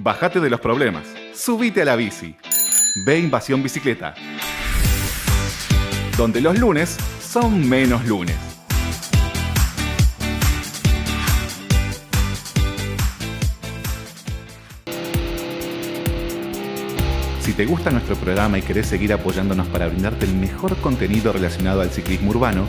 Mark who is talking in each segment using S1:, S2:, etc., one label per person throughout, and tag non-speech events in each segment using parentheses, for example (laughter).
S1: Bájate de los problemas. Subite a la bici. Ve Invasión Bicicleta. Donde los lunes son menos lunes. Si te gusta nuestro programa y querés seguir apoyándonos para brindarte el mejor contenido relacionado al ciclismo urbano,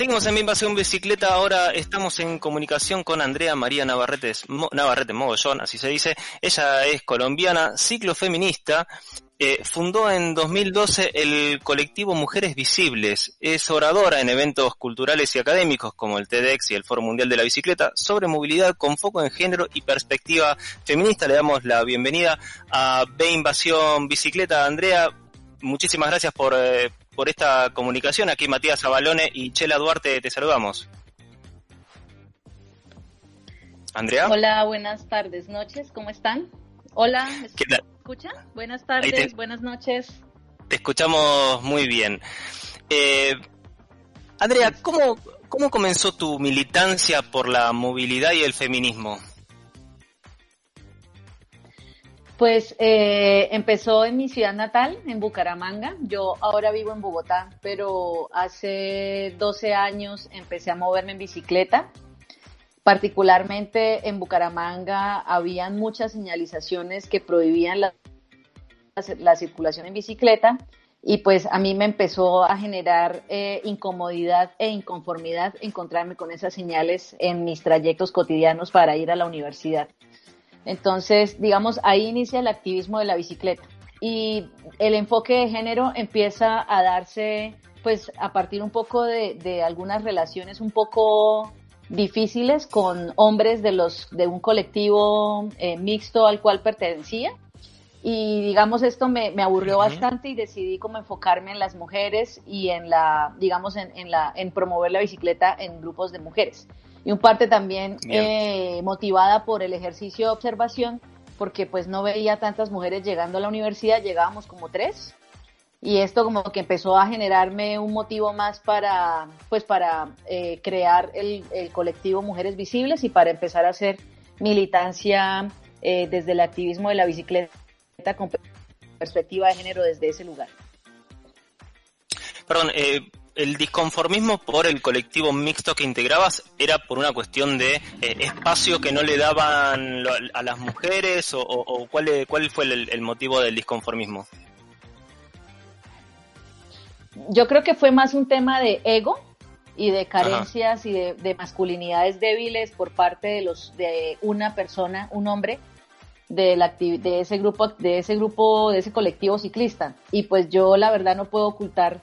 S2: Seguimos en Invasión Bicicleta, ahora estamos en comunicación con Andrea María Navarrete, Navarrete Mogollón, así se dice. Ella es colombiana, ciclofeminista, eh, fundó en 2012 el colectivo Mujeres Visibles, es oradora en eventos culturales y académicos como el TEDx y el Foro Mundial de la Bicicleta sobre movilidad con foco en género y perspectiva feminista. Le damos la bienvenida a B Invasión Bicicleta. Andrea, muchísimas gracias por, eh, por esta comunicación. Aquí Matías Abalone y Chela Duarte te saludamos. Andrea.
S3: Hola, buenas tardes, noches, ¿cómo están? Hola, ¿me escucha? Buenas tardes, buenas noches.
S2: Te escuchamos muy bien. Eh, Andrea, ¿cómo, ¿cómo comenzó tu militancia por la movilidad y el feminismo?
S3: Pues eh, empezó en mi ciudad natal, en Bucaramanga. Yo ahora vivo en Bogotá, pero hace 12 años empecé a moverme en bicicleta. Particularmente en Bucaramanga habían muchas señalizaciones que prohibían la, la circulación en bicicleta y pues a mí me empezó a generar eh, incomodidad e inconformidad encontrarme con esas señales en mis trayectos cotidianos para ir a la universidad. Entonces, digamos, ahí inicia el activismo de la bicicleta. Y el enfoque de género empieza a darse, pues, a partir un poco de, algunas relaciones un poco difíciles con hombres de los de un colectivo eh, mixto al cual pertenecía. Y digamos esto me, aburrió bastante y decidí como enfocarme en las mujeres y en la digamos en, en la en promover la bicicleta en grupos de mujeres y un parte también eh, motivada por el ejercicio de observación, porque pues no veía tantas mujeres llegando a la universidad, llegábamos como tres, y esto como que empezó a generarme un motivo más para, pues para eh, crear el, colectivo Mujeres Visibles y para empezar a hacer militancia eh, desde el activismo de la bicicleta con perspectiva de género desde ese lugar.
S2: Perdón, eh, el disconformismo por el colectivo mixto que integrabas era por una cuestión de eh, espacio que no le daban a las mujeres o, cuál, cuál fue el, motivo del disconformismo?
S3: Yo creo que fue más un tema de ego y de carencias y de, masculinidades débiles por parte de los de una persona, un hombre de, la, de ese grupo, de ese grupo, de ese colectivo ciclista. Y pues yo la verdad no puedo ocultar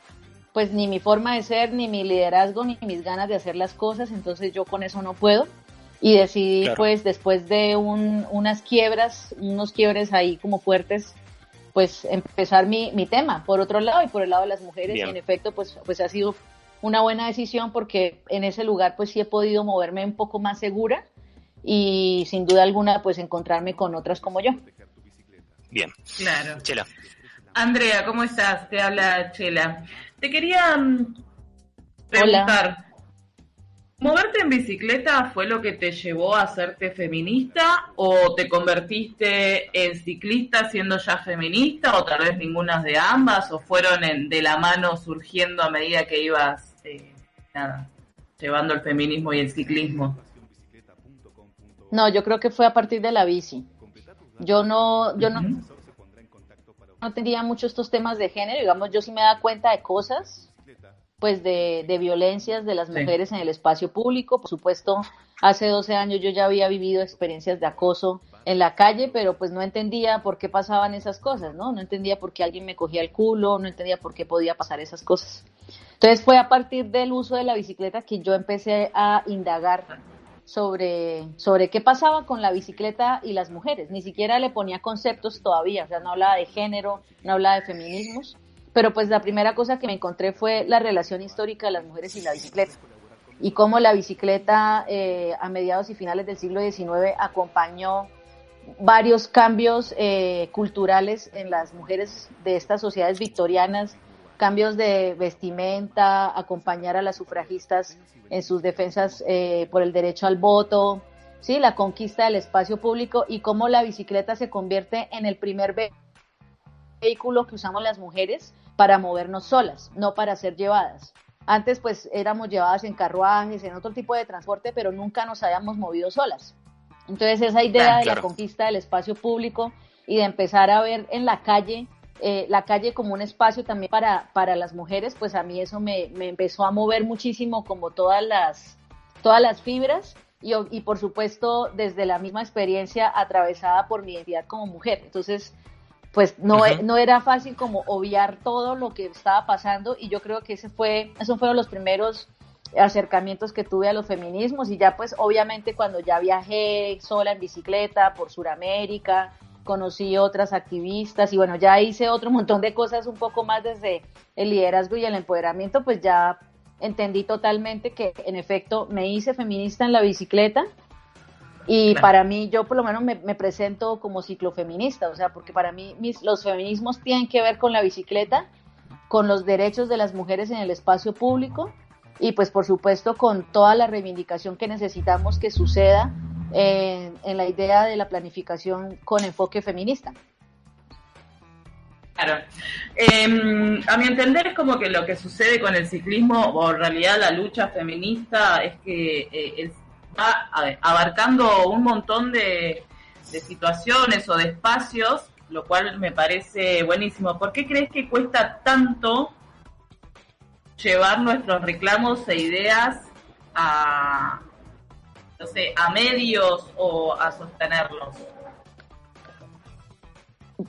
S3: pues ni mi forma de ser, ni mi liderazgo, ni mis ganas de hacer las cosas, entonces yo con eso no puedo. Y decidí pues después de unas quiebras, unos quiebres ahí como fuertes, pues empezar mi, mi, tema por otro lado y por el lado de las mujeres y en efecto pues, pues ha sido una buena decisión porque en ese lugar pues sí he podido moverme un poco más segura y sin duda alguna pues encontrarme con otras como yo.
S2: Bien.
S4: Claro. Chela. Andrea, ¿cómo estás? Te habla Chela. Te quería mm, preguntar, ¿moverte en bicicleta fue lo que te llevó a hacerte feminista o te convertiste en ciclista siendo ya feminista o tal vez ninguna de ambas o fueron de la mano surgiendo a medida que ibas eh, llevando el feminismo y el ciclismo?
S3: No, yo creo que fue a partir de la bici. Yo no, yo no, no tenía mucho estos temas de género, digamos, yo sí me da cuenta de cosas, pues de, de violencias de las mujeres en el espacio público. Por supuesto, hace 12 años yo ya había vivido experiencias de acoso en la calle, pero pues no entendía por qué pasaban esas cosas, ¿no? No entendía por qué alguien me cogía el culo, no entendía por qué podía pasar esas cosas. Entonces fue a partir del uso de la bicicleta que yo empecé a indagar sobre, sobre qué pasaba con la bicicleta y las mujeres. Ni siquiera le ponía conceptos todavía, o sea, no hablaba de género, no hablaba de feminismos, pero pues la primera cosa que me encontré fue la relación histórica de las mujeres y la bicicleta y cómo la bicicleta eh, a mediados y finales del siglo XIX acompañó varios cambios eh, culturales en las mujeres de estas sociedades victorianas, cambios de vestimenta, acompañar a las sufragistas en sus defensas eh, por el derecho al voto, ¿sí? la conquista del espacio público y cómo la bicicleta se convierte en el primer vehículo que usamos las mujeres para movernos solas, no para ser llevadas. Antes pues éramos llevadas en carruajes, en otro tipo de transporte, pero nunca nos habíamos movido solas. Entonces esa idea de la conquista del espacio público y de empezar a ver en la calle eh, la calle como un espacio también para, para las mujeres, pues a mí eso me, me empezó a mover muchísimo como todas las, todas las fibras y, y, por supuesto desde la misma experiencia atravesada por mi identidad como mujer. Entonces, pues no, no era fácil como obviar todo lo que estaba pasando y yo creo que ese fue, esos fueron los primeros acercamientos que tuve a los feminismos y ya pues obviamente cuando ya viajé sola en bicicleta por Sudamérica, conocí otras activistas y bueno, ya hice otro montón de cosas un poco más desde el liderazgo y el empoderamiento, pues ya entendí totalmente que en efecto me hice feminista en la bicicleta y para mí yo por lo menos me, presento como ciclofeminista, o sea, porque para mí mis, los feminismos tienen que ver con la bicicleta, con los derechos de las mujeres en el espacio público y pues por supuesto con toda la reivindicación que necesitamos que suceda en, la idea de la planificación con enfoque feminista.
S4: Claro. Em, a mi entender es como que lo que sucede con el ciclismo, o en realidad la lucha feminista, es que eh, va abarcando un montón de, de, situaciones o de espacios, lo cual me parece buenísimo. ¿Por qué crees que cuesta tanto llevar nuestros reclamos e ideas a, no sé, a medios o a sostenerlos?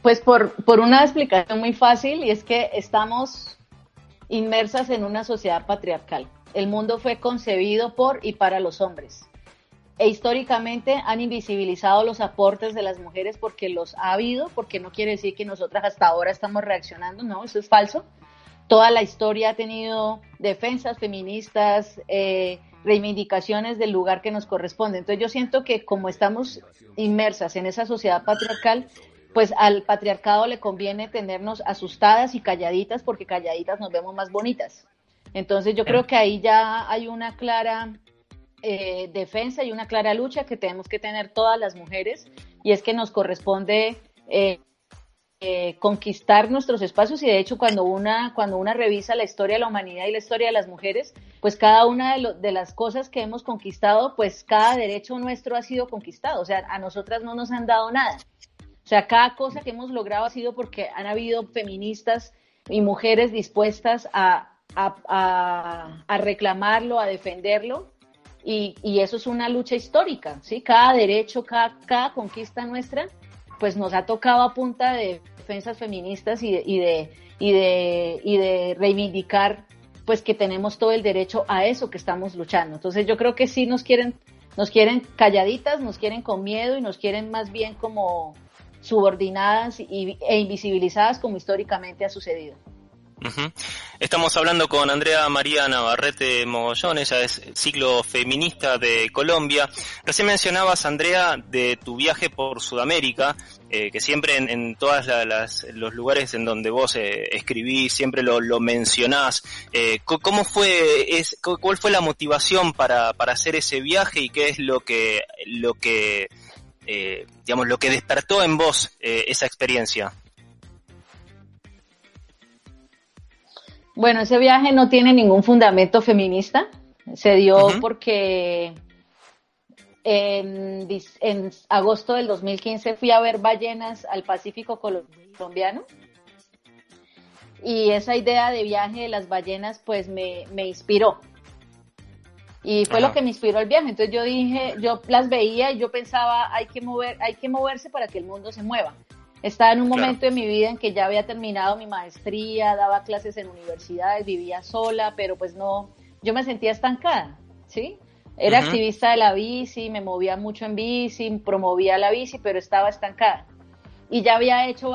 S3: Pues por, por una explicación muy fácil y es que estamos inmersas en una sociedad patriarcal. El mundo fue concebido por y para los hombres. E históricamente han invisibilizado los aportes de las mujeres porque los ha habido, porque no quiere decir que nosotras hasta ahora estamos reaccionando, no, eso es falso. Toda la historia ha tenido defensas feministas, eh, reivindicaciones del lugar que nos corresponde. Entonces yo siento que como estamos inmersas en esa sociedad patriarcal, pues al patriarcado le conviene tenernos asustadas y calladitas porque calladitas nos vemos más bonitas. Entonces yo creo que ahí ya hay una clara eh, defensa y una clara lucha que tenemos que tener todas las mujeres y es que nos corresponde eh, eh, conquistar nuestros espacios y de hecho cuando una, cuando una revisa la historia de la humanidad y la historia de las mujeres, pues cada una de, las cosas que hemos conquistado, pues cada derecho nuestro ha sido conquistado, o sea, a nosotras no nos han dado nada. O sea, cada cosa que hemos logrado ha sido porque han habido feministas y mujeres dispuestas a, a, reclamarlo, a defenderlo, y, y, eso es una lucha histórica, ¿sí? Cada derecho, cada, cada conquista nuestra pues nos ha tocado a punta de defensas feministas y de, y de, y de, y de reivindicar pues que tenemos todo el derecho a eso que estamos luchando. Entonces yo creo que sí nos quieren, nos quieren calladitas, nos quieren con miedo y nos quieren más bien como subordinadas y, e invisibilizadas como históricamente ha sucedido.
S2: Estamos hablando con Andrea María Navarrete Mogollón, ella es ciclo feminista de Colombia. Recién mencionabas, Andrea, de tu viaje por Sudamérica, eh, que siempre en, todos los lugares en donde vos eh, escribís, siempre lo, mencionás. Eh, ¿Cómo fue, es, cuál fue la motivación para, para hacer ese viaje y qué es lo que, lo que, digamos, lo que despertó en vos esa experiencia?
S3: Bueno, ese viaje no tiene ningún fundamento feminista. Se dio porque en, agosto del 2015 fui a ver ballenas al Pacífico colombiano. Y esa idea de viaje de las ballenas pues me, inspiró. Y fue lo que me inspiró el viaje. Entonces yo dije, yo las veía y yo pensaba, hay que mover, hay que moverse para que el mundo se mueva. Estaba en un momento de mi vida en que ya había terminado mi maestría, daba clases en universidades, vivía sola, pero pues no, yo me sentía estancada, ¿sí? Era activista de la bici, me movía mucho en bici, promovía la bici, pero estaba estancada. Y ya había hecho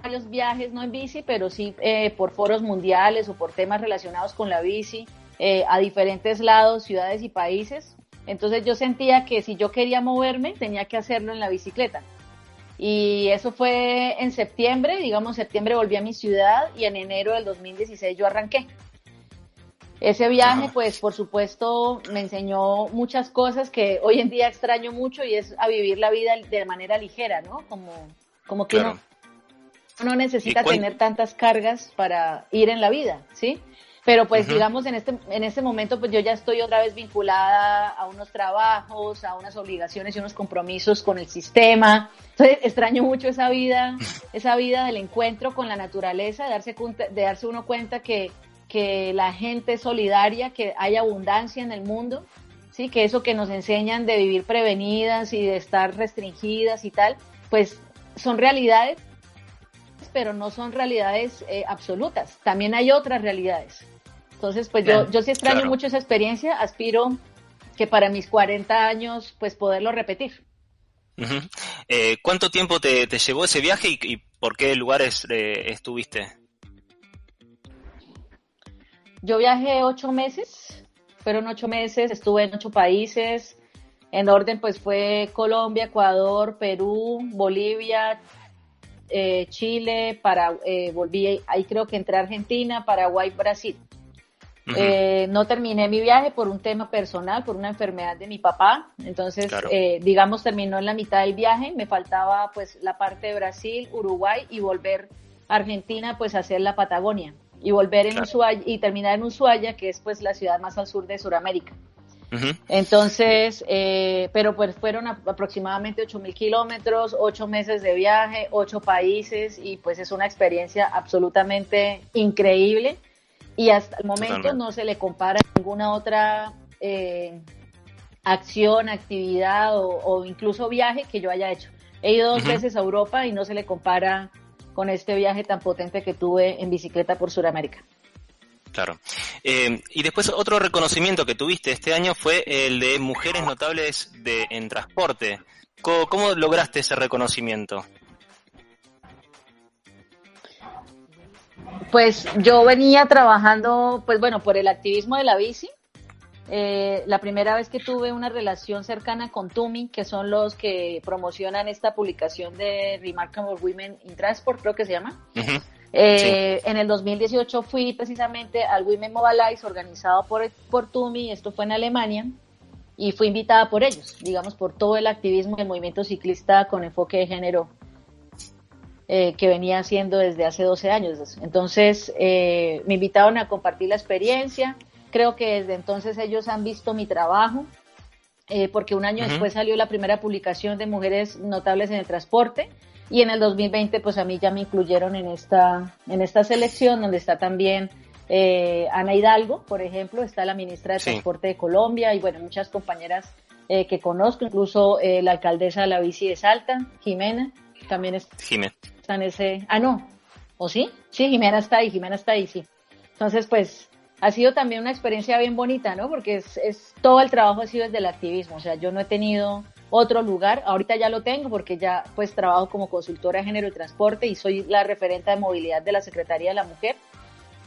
S3: varios viajes, no en bici, pero sí eh, por foros mundiales o por temas relacionados con la bici, eh, a diferentes lados, ciudades y países. Entonces yo sentía que si yo quería moverme, tenía que hacerlo en la bicicleta. Y eso fue en septiembre, digamos, en septiembre volví a mi ciudad y en enero del 2016 yo arranqué. Ese viaje, pues, por supuesto, me enseñó muchas cosas que hoy en día extraño mucho y es a vivir la vida de manera ligera, ¿no? Como, como que uno, no necesita tener tantas cargas para ir en la vida, ¿sí? Pero pues digamos en este, en este momento pues yo ya estoy otra vez vinculada a unos trabajos, a unas obligaciones y unos compromisos con el sistema. Entonces extraño mucho esa vida, (laughs) esa vida del encuentro con la naturaleza, de darse, de darse uno cuenta que, que la gente es solidaria, que hay abundancia en el mundo, sí, que eso que nos enseñan de vivir prevenidas y de estar restringidas y tal, pues son realidades, pero no son realidades eh, absolutas. También hay otras realidades. Entonces, pues yo, yo sí extraño mucho esa experiencia, aspiro que para mis 40 años, pues poderlo repetir.
S2: Eh, ¿Cuánto tiempo te, llevó ese viaje y, por qué lugares eh, estuviste?
S3: Yo viajé ocho meses, fueron ocho meses, estuve en ocho países. En orden, pues fue Colombia, Ecuador, Perú, Bolivia, eh, Chile, para, volví, ahí creo que entré a Argentina, Paraguay, Brasil. Eh, no terminé mi viaje por un tema personal, por una enfermedad de mi papá. Entonces, eh, digamos, terminó en la mitad del viaje. Me faltaba pues la parte de Brasil, Uruguay y volver a Argentina pues hacer la Patagonia y volver en Ushuaia y terminar en Ushuaia, que es pues la ciudad más al sur de Sudamérica. Entonces, eh, pero pues fueron aproximadamente 8 mil kilómetros, 8 meses de viaje, 8 países y pues es una experiencia absolutamente increíble y hasta el momento no se le compara a ninguna otra eh, acción, actividad o, incluso viaje que yo haya hecho. He ido dos veces a Europa y no se le compara con este viaje tan potente que tuve en bicicleta por Sudamérica.
S2: Claro. Eh, y después otro reconocimiento que tuviste este año fue el de Mujeres Notables de, en Transporte. cómo lograste ese reconocimiento?
S3: Pues yo venía trabajando, pues bueno, por el activismo de la bici. Eh, la primera vez que tuve una relación cercana con Tumi, que son los que promocionan esta publicación de Remarkable Women in Transport, creo que se llama. Eh, en el 2018 fui precisamente al Women Mobilize organizado por, por Tumi, esto fue en Alemania, y fui invitada por ellos, digamos, por todo el activismo del movimiento ciclista con enfoque de género eh, que venía haciendo desde hace 12 años. Entonces, eh, me invitaron a compartir la experiencia. Creo que desde entonces ellos han visto mi trabajo, eh, porque un año después salió la primera publicación de Mujeres Notables en el Transporte. Y en el 2020, pues a mí ya me incluyeron en esta, en esta selección, donde está también Ana Hidalgo, por ejemplo, está la ministra de Transporte de Colombia y bueno, muchas compañeras que conozco, incluso la alcaldesa de la bici de Salta, Jimena, también es,
S2: Jimena
S3: en ese, ah, no, ¿o sí? Sí, Jimena está ahí, Jimena está ahí, sí. Entonces, pues, ha sido también una experiencia bien bonita, ¿no? Porque es, es todo el trabajo ha sido desde el activismo, o sea, yo no he tenido otro lugar, ahorita ya lo tengo porque ya pues trabajo como consultora de género y transporte y soy la referente de movilidad de la Secretaría de la Mujer,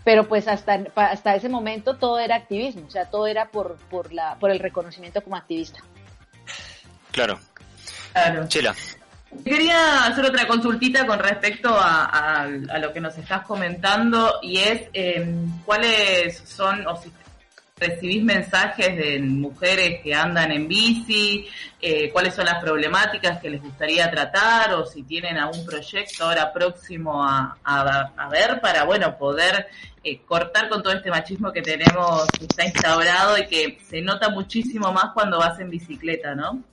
S3: pero pues hasta, hasta ese momento todo era activismo, o sea, todo era por, por, la, por el reconocimiento como activista.
S2: Claro. Claro. Chela.
S4: Quería hacer otra consultita con respecto a, lo que nos estás comentando y es em, cuáles son, o si recibís mensajes de mujeres que andan en bici, eh, cuáles son las problemáticas que les gustaría tratar o si tienen algún proyecto ahora próximo a, ver para, bueno, poder eh, cortar con todo este machismo que tenemos, que está instaurado y que se nota muchísimo más cuando vas en bicicleta, ¿no?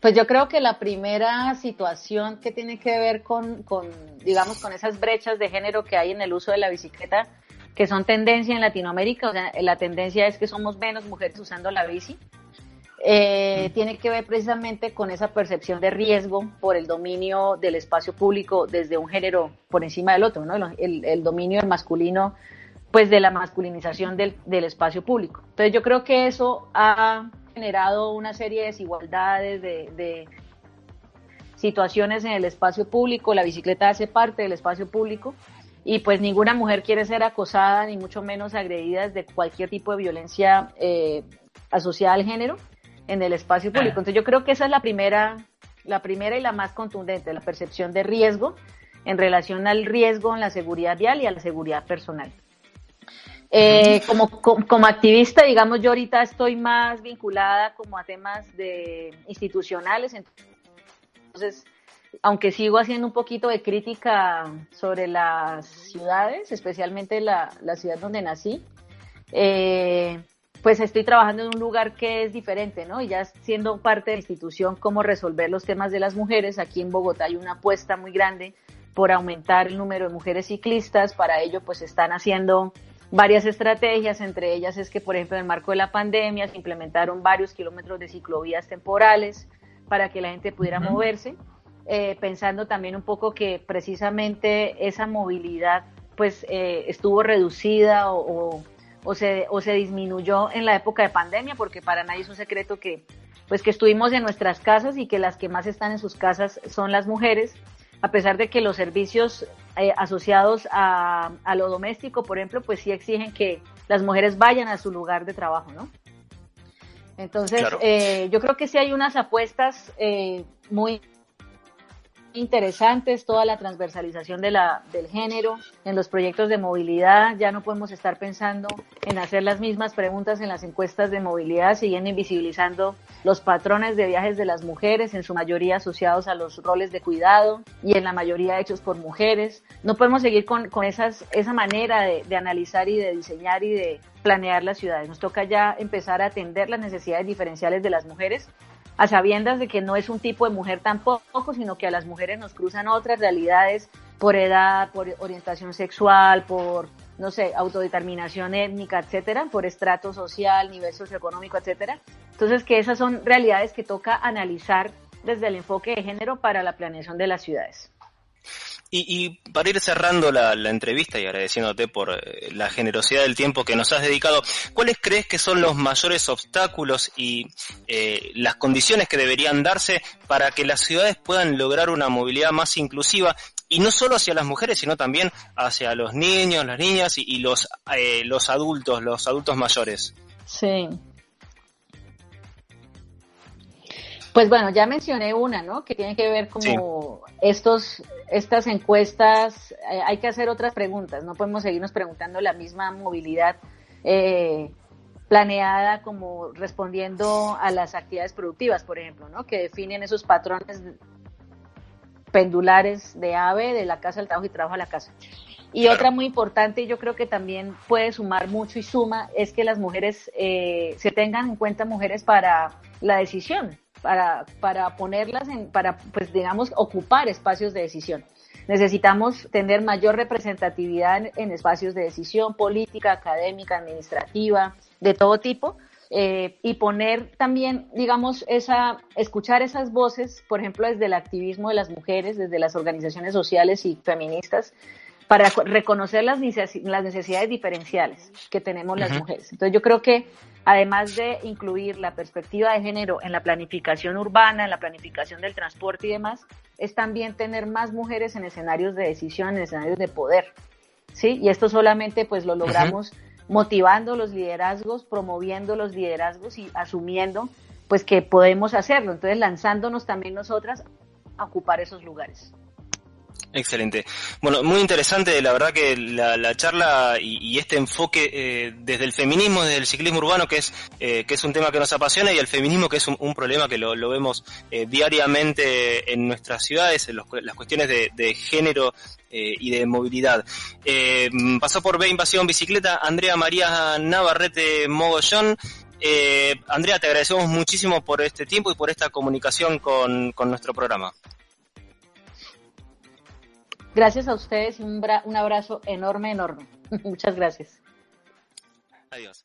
S3: Pues yo creo que la primera situación que tiene que ver con, digamos, con esas brechas de género que hay en el uso de la bicicleta, que son tendencia en Latinoamérica, o sea, la tendencia es que somos menos mujeres usando la bici, eh, tiene que ver precisamente con esa percepción de riesgo por el dominio del espacio público desde un género por encima del otro, ¿no? El, el dominio del masculino pues de la masculinización del, del espacio público. Entonces yo creo que eso ha generado una serie de desigualdades, de, de situaciones en el espacio público, la bicicleta hace parte del espacio público y pues ninguna mujer quiere ser acosada ni mucho menos agredida de cualquier tipo de violencia eh, asociada al género en el espacio público. Entonces yo creo que esa es la primera, la primera y la más contundente, la percepción de riesgo en relación al riesgo en la seguridad vial y a la seguridad personal. Eh, como, como, activista, digamos, yo ahorita estoy más vinculada como a temas de institucionales, entonces, aunque sigo haciendo un poquito de crítica sobre las ciudades, especialmente la, la ciudad donde nací, eh, pues estoy trabajando en un lugar que es diferente, ¿no? Y ya siendo parte de la institución, cómo resolver los temas de las mujeres. Aquí en Bogotá hay una apuesta muy grande por aumentar el número de mujeres ciclistas. Para ello, pues están haciendo varias estrategias, entre ellas es que, por ejemplo, en el marco de la pandemia se implementaron varios kilómetros de ciclovías temporales para que la gente pudiera moverse, eh, pensando también un poco que precisamente esa movilidad pues eh, estuvo reducida o, o, se, o se disminuyó en la época de pandemia, porque para nadie es un secreto que pues que estuvimos en nuestras casas y que las que más están en sus casas son las mujeres a pesar de que los servicios eh, asociados a, lo doméstico, por ejemplo, pues sí exigen que las mujeres vayan a su lugar de trabajo, ¿no? Entonces, eh, yo creo que sí hay unas apuestas eh, muy interesantes, toda la transversalización de la, del género en los proyectos de movilidad. Ya no podemos estar pensando en hacer las mismas preguntas en las encuestas de movilidad, siguiendo invisibilizando los patrones de viajes de las mujeres, en su mayoría asociados a los roles de cuidado y en la mayoría hechos por mujeres. No podemos seguir con, con esas, esa manera de, de analizar y de diseñar y de planear las ciudades. Nos toca ya empezar a atender las necesidades diferenciales de las mujeres a sabiendas de que no es un tipo de mujer tampoco, sino que a las mujeres nos cruzan otras realidades por edad, por orientación sexual, por, no sé, autodeterminación étnica, etcétera, por estrato social, nivel socioeconómico, etcétera. Entonces, que esas son realidades que toca analizar desde el enfoque de género para la planeación de las ciudades.
S2: Y, para ir cerrando la, entrevista y agradeciéndote por eh, la generosidad del tiempo que nos has dedicado, ¿cuáles crees que son los mayores obstáculos y eh, las condiciones que deberían darse para que las ciudades puedan lograr una movilidad más inclusiva y no solo hacia las mujeres, sino también hacia los niños, las niñas y, los, eh, los adultos, los adultos mayores?
S3: Sí, Pues bueno, ya mencioné una, ¿no? Que tiene que ver como estos, estas encuestas, eh, hay que hacer otras preguntas, no podemos seguirnos preguntando la misma movilidad eh, planeada como respondiendo a las actividades productivas, por ejemplo, ¿no? Que definen esos patrones pendulares de AVE, de la casa al trabajo y trabajo a la casa. Y otra muy importante, yo creo que también puede sumar mucho y suma, es que las mujeres eh, se tengan en cuenta mujeres para la decisión, para, para ponerlas en, para, pues digamos, ocupar espacios de decisión. Necesitamos tener mayor representatividad en, espacios de decisión política, académica, administrativa, de todo tipo, eh, y poner también, digamos, esa, escuchar esas voces, por ejemplo, desde el activismo de las mujeres, desde las organizaciones sociales y feministas, para reconocer las, necesidades diferenciales que tenemos las mujeres. Entonces yo creo que además de incluir la perspectiva de género en la planificación urbana, en la planificación del transporte y demás, es también tener más mujeres en escenarios de decisión, en escenarios de poder. ¿sí? Y esto solamente pues lo logramos motivando los liderazgos, promoviendo los liderazgos y asumiendo pues que podemos hacerlo. Entonces lanzándonos también nosotras a ocupar esos lugares.
S2: Excelente. Bueno, muy interesante, la verdad que la, charla y, este enfoque eh, desde el feminismo, desde el ciclismo urbano, que es, eh, que es un tema que nos apasiona, y el feminismo, que es un, problema que lo, vemos eh, diariamente en nuestras ciudades, en las cuestiones de, género y de movilidad. pasó por B Invasión Bicicleta Andrea María Navarrete Mogollón. Andrea, te agradecemos muchísimo por este tiempo y por esta comunicación con nuestro programa.
S3: Gracias a ustedes y un, un abrazo enorme, enorme. (laughs) Muchas gracias.
S2: Adiós.